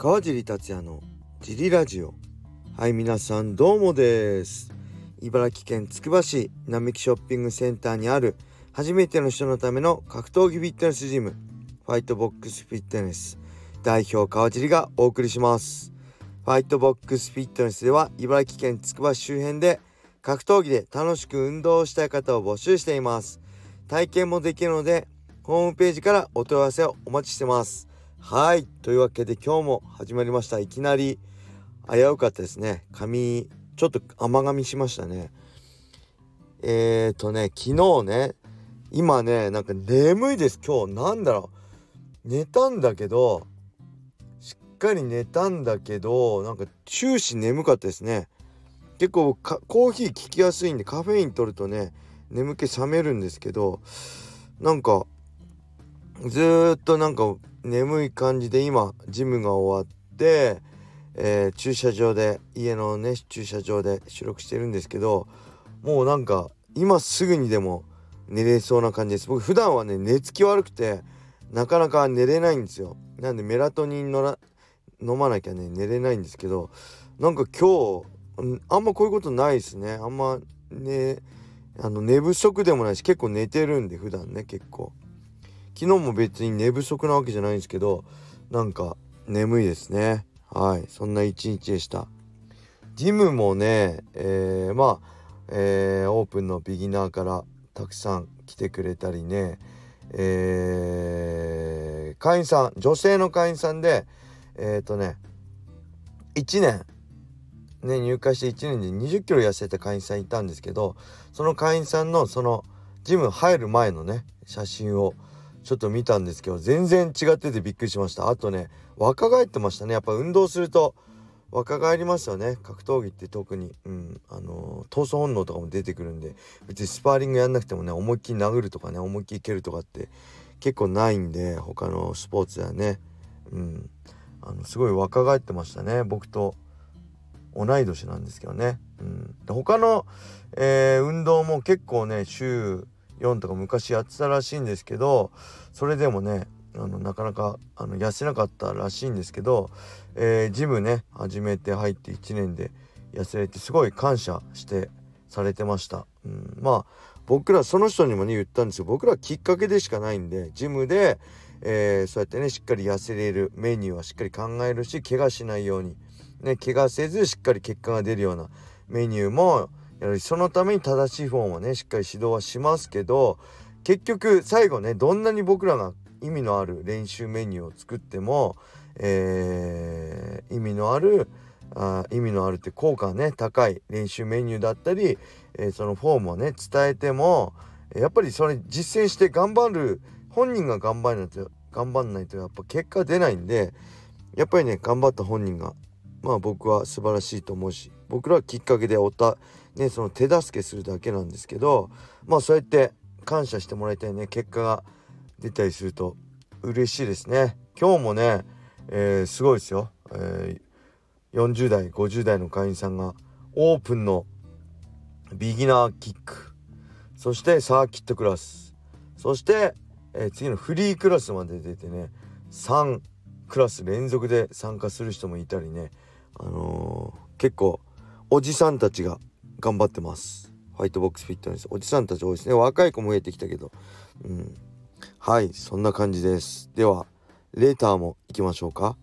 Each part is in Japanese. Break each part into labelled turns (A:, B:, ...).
A: 川尻達也のジリラジオ。はい皆さんどうもです。茨城県つくば市並木ショッピングセンターにある初めての人のための格闘技フィットネスジムファイトボックスフィットネス代表川尻がお送りします。ファイトボックスフィットネスでは茨城県つくば市周辺で格闘技で楽しく運動をしたい方を募集しています。体験もできるのでホームページからお問い合わせをお待ちしてます。はい。というわけで今日も始まりました。いきなり危うかったですね。髪ちょっと甘噛みしましたね。えーとね昨日ね今ねなんか眠いです。今日なんだろう。寝たんだけどしっかり寝たんだけどなんか終始眠かったですね。結構コーヒー効きやすいんでカフェイン取るとね眠気覚めるんですけどなんかずっとなんか眠い感じで今ジムが終わって、えー、駐車場で家のね駐車場で収録してるんですけどもうなんか今すぐにでも寝れそうな感じです。僕普段はね寝つき悪くてなかなか寝れないんですよ。なんでメラトニンのら飲まなきゃね寝れないんですけどなんか今日あんまこういうことないですね。あんまねあの寝不足でもないし結構寝てるんで普段ね結構。昨日も別に寝不足なわけじゃないんですけどなんか眠いですね。はい。そんな一日でした。ジムもね、えー、まあ、えー、オープンのビギナーからたくさん来てくれたりね。えー、会員さん女性の会員さんでえっ、ー、とね1年。ね入会して1年で2 0キロ痩せた会員さんいたんですけどその会員さんのそのジム入る前のね写真をちょっと見たんですけど全然違っててびっくりしました。あとね若返ってましたね。やっぱ運動すると若返りますよね。格闘技って特に、うん。あのー、闘争本能とかも出てくるんで別にスパーリングやんなくてもね思いっきり殴るとかね思いっきり蹴るとかって結構ないんで他のスポーツではね、うん、あのすごい若返ってましたね。僕と同い年なんですけどね、うん、他の、えー、運動も結構ね週4とか昔やってたらしいんですけどそれでもねあのなかなかあの痩せなかったらしいんですけど、えー、ジムね始めて入って1年で痩せれてすごい感謝してされてました、うん、まあ僕らその人にもね言ったんですよ。僕らきっかけでしかないんでジムで、えー、そうやってねしっかり痩せれるメニューはしっかり考えるし怪我しないようにね怪我せずしっかり結果が出るようなメニューもそのために正しいフォームをねしっかり指導はしますけど結局最後ねどんなに僕らが意味のある練習メニューを作っても、えー、意味のあるあ意味のあるって効果がね高い練習メニューだったり、えー、そのフォームをね伝えてもやっぱりそれ実践して頑張る本人が頑張らないと頑張んないとやっぱ結果出ないんでやっぱりね頑張った本人がまあ僕は素晴らしいと思うし僕らはきっかけでおたねその手助けするだけなんですけどまあそうやって感謝してもらいたいね結果が出たりすると嬉しいですね。今日もね、えー、すごいですよ、えー、40代50代の会員さんがオープンのビギナーキック。そしてサーキットクラス。そして、えー、次のフリークラスまで出てね3クラス連続で参加する人もいたりね。あのー、結構おじさんたちが頑張ってます。ファイトボックスフィットネス。おじさんたち多いですね。若い子も増えてきたけど。うん。はいそんな感じです。ではレーターも行きましょうか。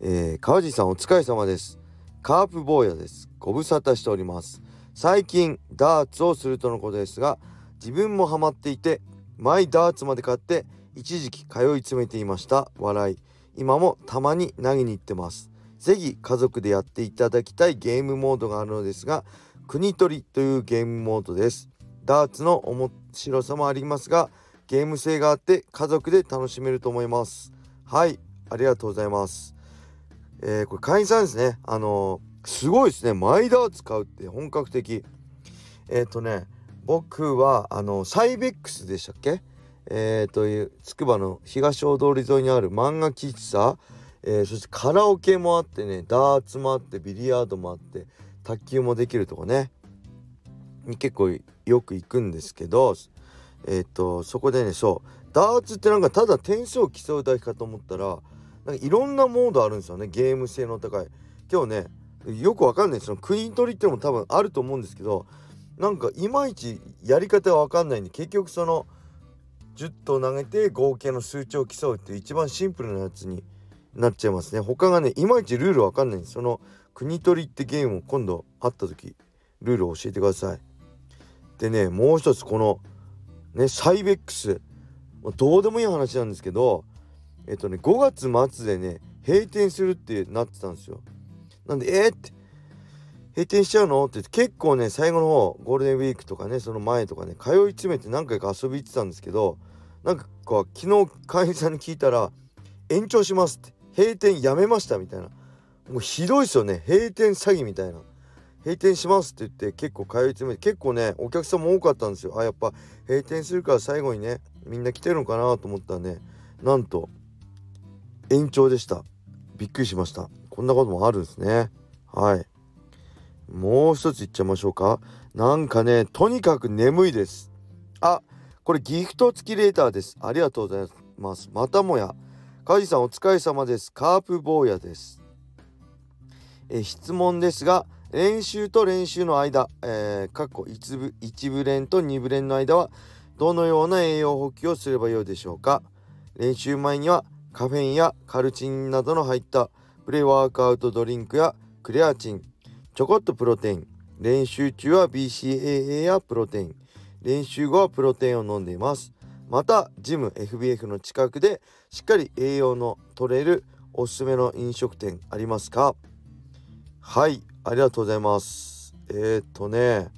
A: えー、川地さんお疲れ様です。カープ坊やです。ご無沙汰しております。最近ダーツをするとのことですが自分もハマっていてマイダーツまで買って一時期通い詰めていました。笑い。今もたまに投げに行ってます。ぜひ家族でやっていただきたいゲームモードがあるのですが国取りというゲームモードです。ダーツの面白さもありますがゲーム性があって家族で楽しめると思います。はいありがとうございます。えー、これ会員さんですね。あのー、すごいですね。マイダーツ買うって本格的。えっ、ー、とね僕はあのサイベックスでしたっけ？えー、というつくばの東大通り沿いにある漫画喫茶、えー、そしてカラオケもあってねダーツもあってビリヤードもあって卓球もできるとかね。結構よく行くんですけどえっ、ー、とそこでねそうダーツってなんかただ点数を競うだけかと思ったらなんかいろんなモードあるんですよね。ゲーム性の高い。今日ねよくわかんない。そのクイーン取りってのも多分あると思うんですけどなんかいまいちやり方がわかんないんで結局その10投投げて合計の数値を競うっていう一番シンプルなやつになっちゃいますね。他がねいまいちルールわかんないんです。その国取りってゲームを今度会った時ルールを教えてください。でねもう一つこのねサイベックスどうでもいい話なんですけどえっとね5月末でね閉店するってなってたんですよ。なんでえー、って閉店しちゃうの？って結構ね最後の方ゴールデンウィークとかねその前とかね通い詰めて何回か遊び行ってたんですけどなんかこう昨日会員さんに聞いたら延長しますって閉店やめましたみたいな。もうひどいですよね。閉店詐欺みたいな。閉店しますって言って結構通い詰めて結構ねお客さんも多かったんですよ。あやっぱ閉店するから最後にねみんな来てるのかなと思ったらねなんと延長でした。びっくりしました。こんなこともあるんですね。はい。もう一ついっちゃいましょうか。なんかねとにかく眠いです。あこれギフト付きレーターです。ありがとうございます。またもや。カジさんお疲れ様です。カープ坊やです。え質問ですが練習と練習の間、えー、過去一部一部練と二部練の間はどのような栄養補給をすればよいでしょうか？練習前にはカフェインやカルチンなどの入ったプレワークアウトドリンクやクレアチンちょこっとプロテイン練習中は BCAA やプロテイン練習後はプロテインを飲んでいます。またジム FBF の近くでしっかり栄養の取れるおすすめの飲食店ありますか？はいありがとうございます。えー、っとね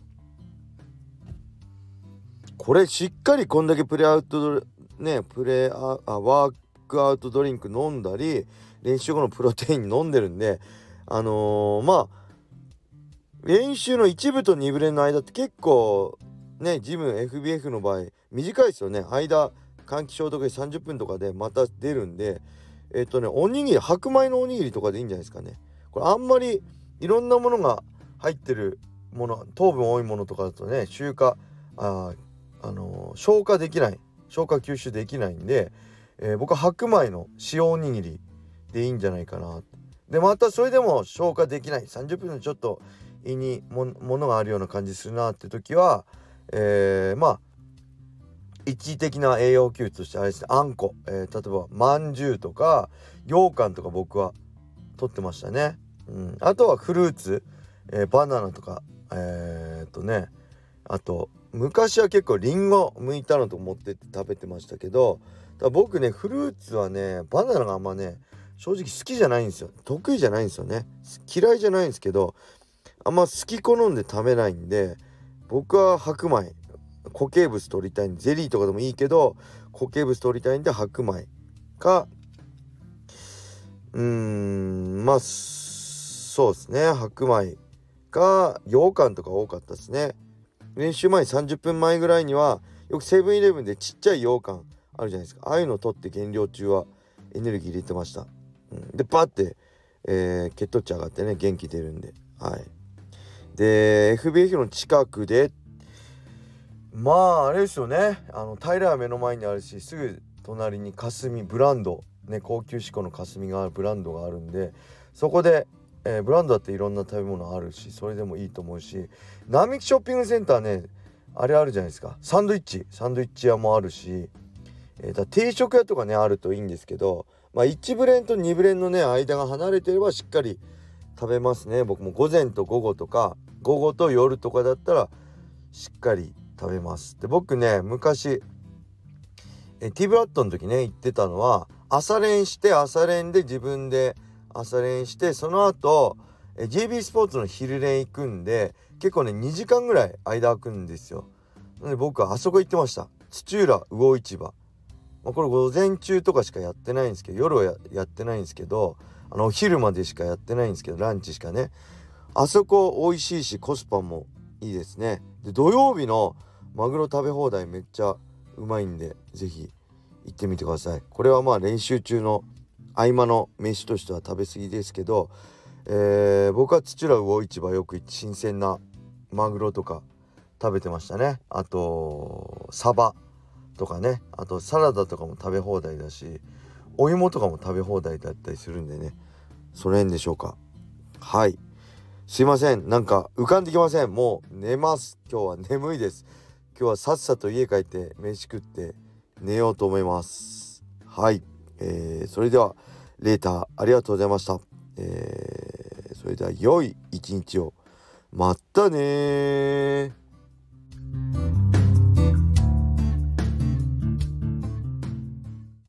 A: これしっかりこんだけプレアウトねプレああワークアウトドリンク飲んだり練習後のプロテイン飲んでるんであのー、まあ練習の1部と2部練の間って結構ねジム FBF の場合短いですよね。間換気消毒で30分とかでまた出るんでえっ、とねおにぎり白米のおにぎりとかでいいんじゃないですかね。これあんまりいろんなものが入ってるもの糖分多いものとかだとね消化ああのー、消化できない消化吸収できないんで、えー、僕は白米の塩おにぎりでいいんじゃないかな。でまたそれでも消化できない30分でちょっと胃にものがあるような感じするなって時は、えー、まあ一時的な栄養給としてあれですねあんこ、えー、例えばまんじゅうとか羊羹とか僕は取ってましたね、うん、あとはフルーツ、えー、バナナとか。えー、っとね。あと昔は結構りんご剥いたのと持ってって食べてましたけど僕ねフルーツはねバナナがあんまね正直好きじゃないんですよ。得意じゃないんですよね。嫌いじゃないんですけどあんま好き好んで食べないんで僕は白米。固形物取りたいんでゼリーとかでもいいけど固形物取りたいんで白米か。うーんまあそうですね。白米か羊羹とか多かったですね。練習前30分前ぐらいにはよくセブンイレブンでちっちゃい羊羹あるじゃないですか。ああいうのを取って減量中はエネルギー入れてました、うん、でパッて、えー、血糖値上がってね元気出るんで。はい。で FBF の近くでまああれですよね。あの平は目の前にあるしすぐ隣に霞ブランド。ね高級志向の霞があるブランドがあるんでそこで、えー、ブランドだっていろんな食べ物あるしそれでもいいと思うし並木ショッピングセンターねあれあるじゃないですか。サンドイッチ。サンドイッチ屋もあるし、えー、だ定食屋とかねあるといいんですけどまあ1ブレンと2ブレンのね間が離れてればしっかり食べますね。僕も午前と午後とか午後と夜とかだったらしっかり食べます。で僕ね昔えティーブラッドの時ね言ってたのは朝練して朝練で自分で朝練してその後え JB スポーツの昼練行くんで結構ね2時間ぐらい間空くんですよ。なので僕はあそこ行ってました。土浦魚市場、まあ、これ午前中とかしかやってないんですけど夜はやってないんですけどあのお昼までしかやってないんですけどランチしかね。あそこ美味しいしコスパもいいですね。で土曜日のマグロ食べ放題めっちゃうまいんで是非行ってみてください。これはまあ練習中の合間の飯としては食べ過ぎですけど、えー、僕は土浦魚市場よく新鮮なマグロとか食べてましたね。あとサバとかね。あとサラダとかも食べ放題だしお芋とかも食べ放題だったりするんでね。その辺でしょうか。はい。すいません。なんか浮かんできません。もう寝ます。今日は眠いです。今日はさっさと家帰って飯食って寝ようと思います。はい、えー、それではレーターありがとうございました、えー、それでは良い一日を。またね